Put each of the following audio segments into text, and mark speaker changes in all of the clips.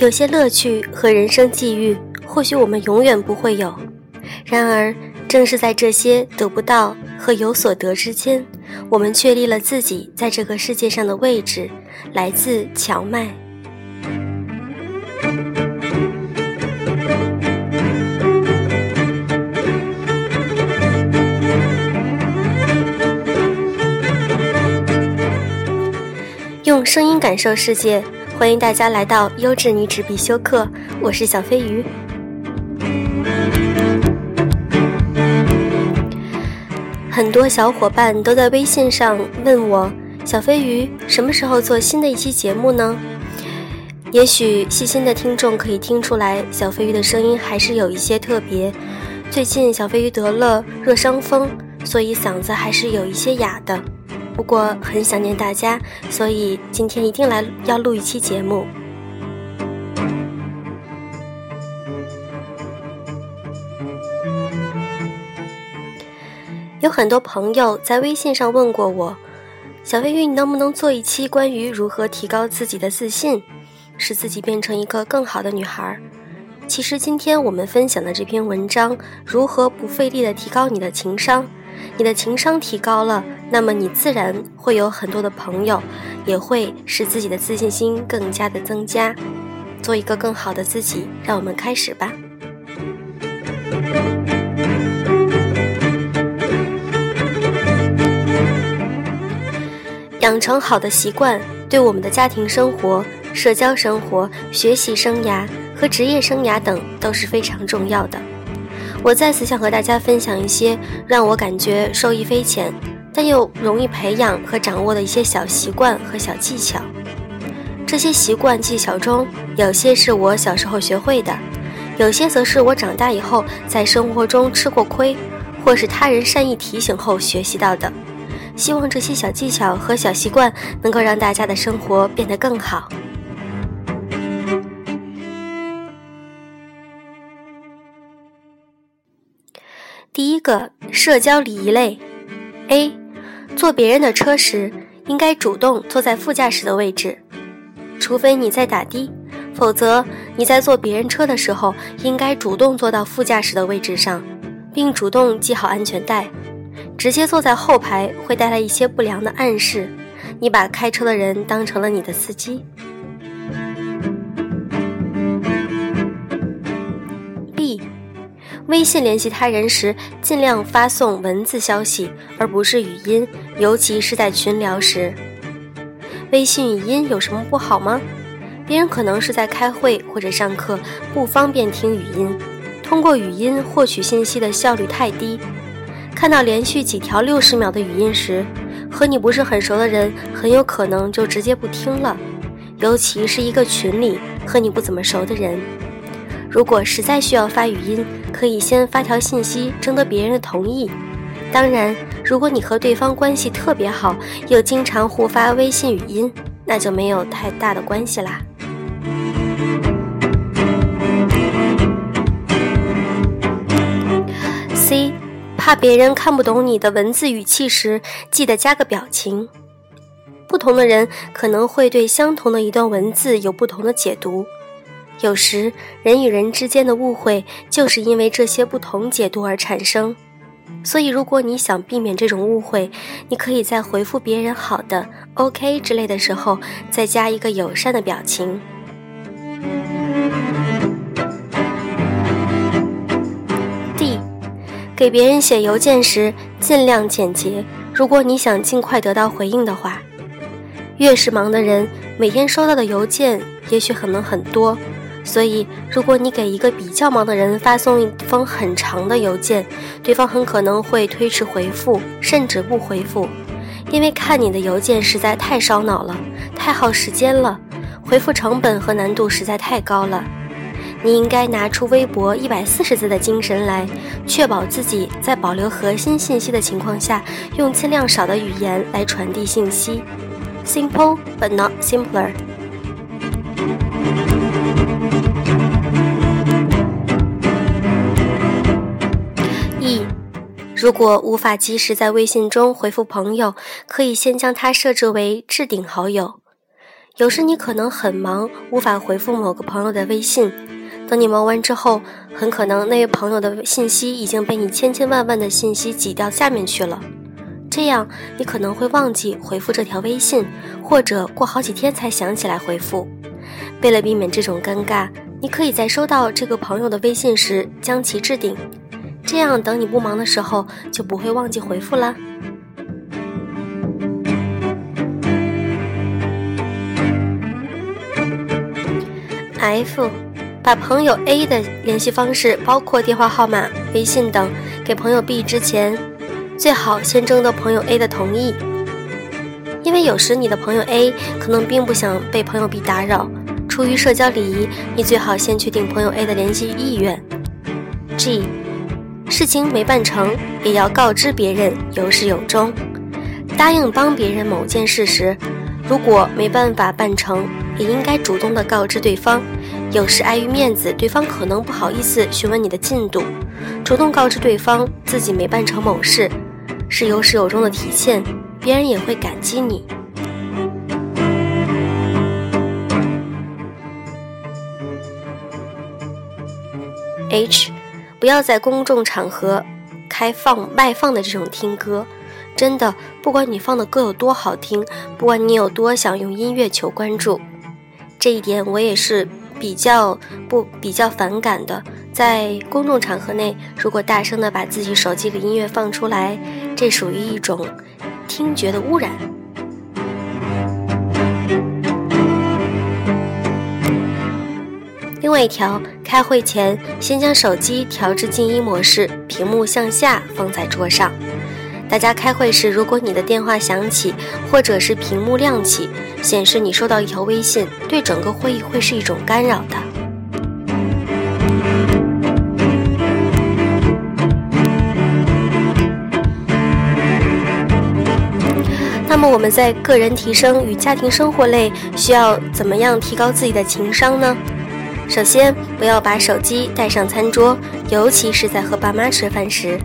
Speaker 1: 有些乐趣和人生际遇，或许我们永远不会有。然而，正是在这些得不到和有所得之间，我们确立了自己在这个世界上的位置，来自荞麦。用声音感受世界。欢迎大家来到优质女纸必修课，我是小飞鱼。很多小伙伴都在微信上问我，小飞鱼什么时候做新的一期节目呢？也许细心的听众可以听出来，小飞鱼的声音还是有一些特别。最近小飞鱼得了热伤风，所以嗓子还是有一些哑的。不过很想念大家，所以今天一定来要录一期节目。有很多朋友在微信上问过我，小飞鱼，你能不能做一期关于如何提高自己的自信，使自己变成一个更好的女孩？其实今天我们分享的这篇文章，如何不费力的提高你的情商。你的情商提高了，那么你自然会有很多的朋友，也会使自己的自信心更加的增加，做一个更好的自己。让我们开始吧。养成好的习惯，对我们的家庭生活、社交生活、学习生涯和职业生涯等都是非常重要的。我再次想和大家分享一些让我感觉受益匪浅，但又容易培养和掌握的一些小习惯和小技巧。这些习惯技巧中，有些是我小时候学会的，有些则是我长大以后在生活中吃过亏，或是他人善意提醒后学习到的。希望这些小技巧和小习惯能够让大家的生活变得更好。第一个社交礼仪类，A，坐别人的车时应该主动坐在副驾驶的位置，除非你在打的，否则你在坐别人车的时候应该主动坐到副驾驶的位置上，并主动系好安全带。直接坐在后排会带来一些不良的暗示，你把开车的人当成了你的司机。微信联系他人时，尽量发送文字消息，而不是语音，尤其是在群聊时。微信语音有什么不好吗？别人可能是在开会或者上课，不方便听语音，通过语音获取信息的效率太低。看到连续几条六十秒的语音时，和你不是很熟的人，很有可能就直接不听了，尤其是一个群里和你不怎么熟的人。如果实在需要发语音，可以先发条信息征得别人的同意。当然，如果你和对方关系特别好，又经常互发微信语音，那就没有太大的关系啦。C，怕别人看不懂你的文字语气时，记得加个表情。不同的人可能会对相同的一段文字有不同的解读。有时，人与人之间的误会就是因为这些不同解读而产生。所以，如果你想避免这种误会，你可以在回复别人“好的”、“OK” 之类的时候，再加一个友善的表情。D，给别人写邮件时尽量简洁。如果你想尽快得到回应的话，越是忙的人，每天收到的邮件也许可能很多。所以，如果你给一个比较忙的人发送一封很长的邮件，对方很可能会推迟回复，甚至不回复，因为看你的邮件实在太烧脑了，太耗时间了，回复成本和难度实在太高了。你应该拿出微博一百四十字的精神来，确保自己在保留核心信息的情况下，用尽量少的语言来传递信息。Simple but not simpler. 如果无法及时在微信中回复朋友，可以先将他设置为置顶好友。有时你可能很忙，无法回复某个朋友的微信。等你忙完之后，很可能那位朋友的信息已经被你千千万万的信息挤到下面去了。这样，你可能会忘记回复这条微信，或者过好几天才想起来回复。为了避免这种尴尬，你可以在收到这个朋友的微信时将其置顶，这样等你不忙的时候就不会忘记回复啦。F，把朋友 A 的联系方式，包括电话号码、微信等，给朋友 B 之前，最好先征得朋友 A 的同意。因为有时你的朋友 A 可能并不想被朋友 B 打扰，出于社交礼仪，你最好先确定朋友 A 的联系意愿。G，事情没办成，也要告知别人，有始有终。答应帮别人某件事时，如果没办法办成。也应该主动的告知对方，有时碍于面子，对方可能不好意思询问你的进度。主动告知对方自己没办成某事，是有始有终的体现，别人也会感激你。H，不要在公众场合开放外放的这种听歌，真的，不管你放的歌有多好听，不管你有多想用音乐求关注。这一点我也是比较不比较反感的，在公众场合内，如果大声的把自己手机里音乐放出来，这属于一种听觉的污染。外一条，开会前先将手机调至静音模式，屏幕向下放在桌上。大家开会时，如果你的电话响起，或者是屏幕亮起，显示你收到一条微信，对整个会议会是一种干扰的。那么我们在个人提升与家庭生活类需要怎么样提高自己的情商呢？首先，不要把手机带上餐桌，尤其是在和爸妈吃饭时。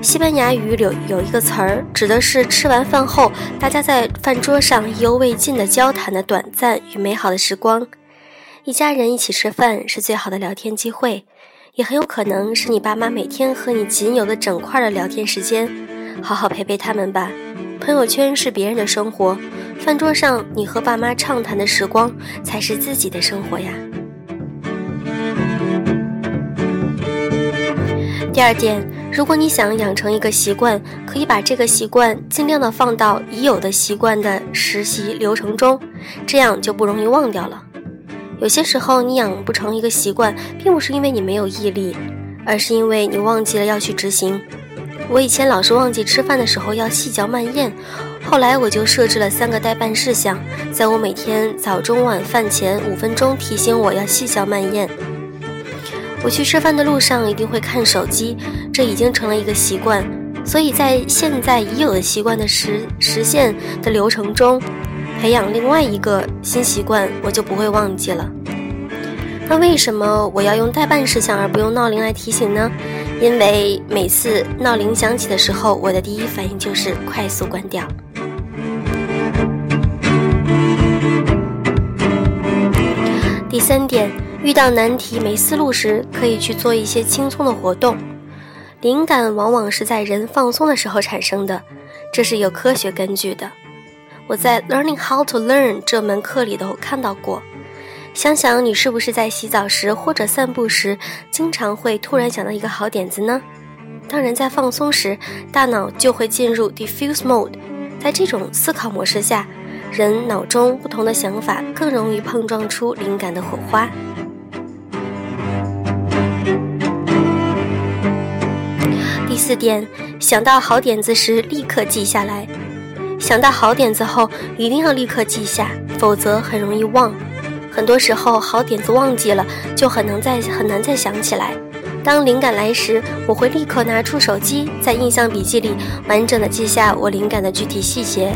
Speaker 1: 西班牙语里有一个词儿，指的是吃完饭后，大家在饭桌上意犹未尽的交谈的短暂与美好的时光。一家人一起吃饭是最好的聊天机会，也很有可能是你爸妈每天和你仅有的整块的聊天时间。好好陪陪他们吧。朋友圈是别人的生活，饭桌上你和爸妈畅谈的时光才是自己的生活呀。第二点。如果你想养成一个习惯，可以把这个习惯尽量的放到已有的习惯的实习流程中，这样就不容易忘掉了。有些时候你养不成一个习惯，并不是因为你没有毅力，而是因为你忘记了要去执行。我以前老是忘记吃饭的时候要细嚼慢咽，后来我就设置了三个待办事项，在我每天早中晚饭前五分钟提醒我要细嚼慢咽。我去吃饭的路上一定会看手机，这已经成了一个习惯。所以在现在已有的习惯的实实现的流程中，培养另外一个新习惯，我就不会忘记了。那为什么我要用代办事项而不用闹铃来提醒呢？因为每次闹铃响起的时候，我的第一反应就是快速关掉。第三点。遇到难题没思路时，可以去做一些轻松的活动。灵感往往是在人放松的时候产生的，这是有科学根据的。我在《Learning How to Learn》这门课里头看到过。想想你是不是在洗澡时或者散步时，经常会突然想到一个好点子呢？当人在放松时，大脑就会进入 diffuse mode，在这种思考模式下，人脑中不同的想法更容易碰撞出灵感的火花。第四点，想到好点子时立刻记下来。想到好点子后，一定要立刻记下，否则很容易忘。很多时候，好点子忘记了，就很难再很难再想起来。当灵感来时，我会立刻拿出手机，在印象笔记里完整的记下我灵感的具体细节，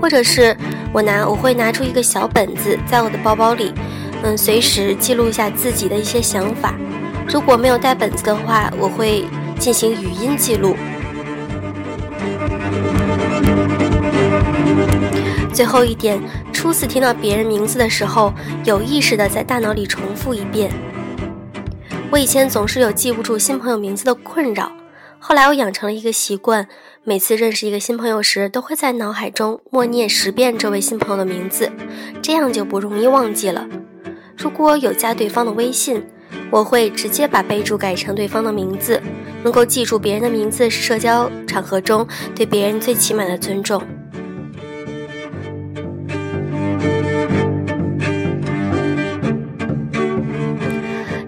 Speaker 1: 或者是我拿我会拿出一个小本子，在我的包包里，嗯，随时记录一下自己的一些想法。如果没有带本子的话，我会。进行语音记录。最后一点，初次听到别人名字的时候，有意识的在大脑里重复一遍。我以前总是有记不住新朋友名字的困扰，后来我养成了一个习惯，每次认识一个新朋友时，都会在脑海中默念十遍这位新朋友的名字，这样就不容易忘记了。如果有加对方的微信，我会直接把备注改成对方的名字，能够记住别人的名字是社交场合中对别人最起码的尊重。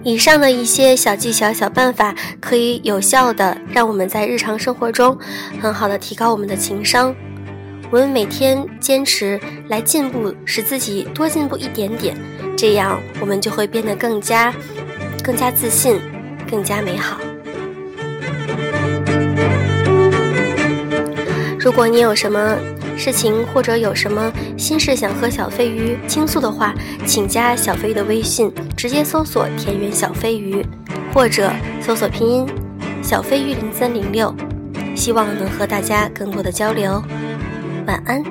Speaker 1: 以上的一些小技巧、小办法，可以有效的让我们在日常生活中很好的提高我们的情商。我们每天坚持来进步，使自己多进步一点点，这样我们就会变得更加、更加自信，更加美好。如果你有什么，事情或者有什么心事想和小飞鱼倾诉的话，请加小飞鱼的微信，直接搜索“田园小飞鱼”，或者搜索拼音“小飞鱼零三零六”。希望能和大家更多的交流。晚安。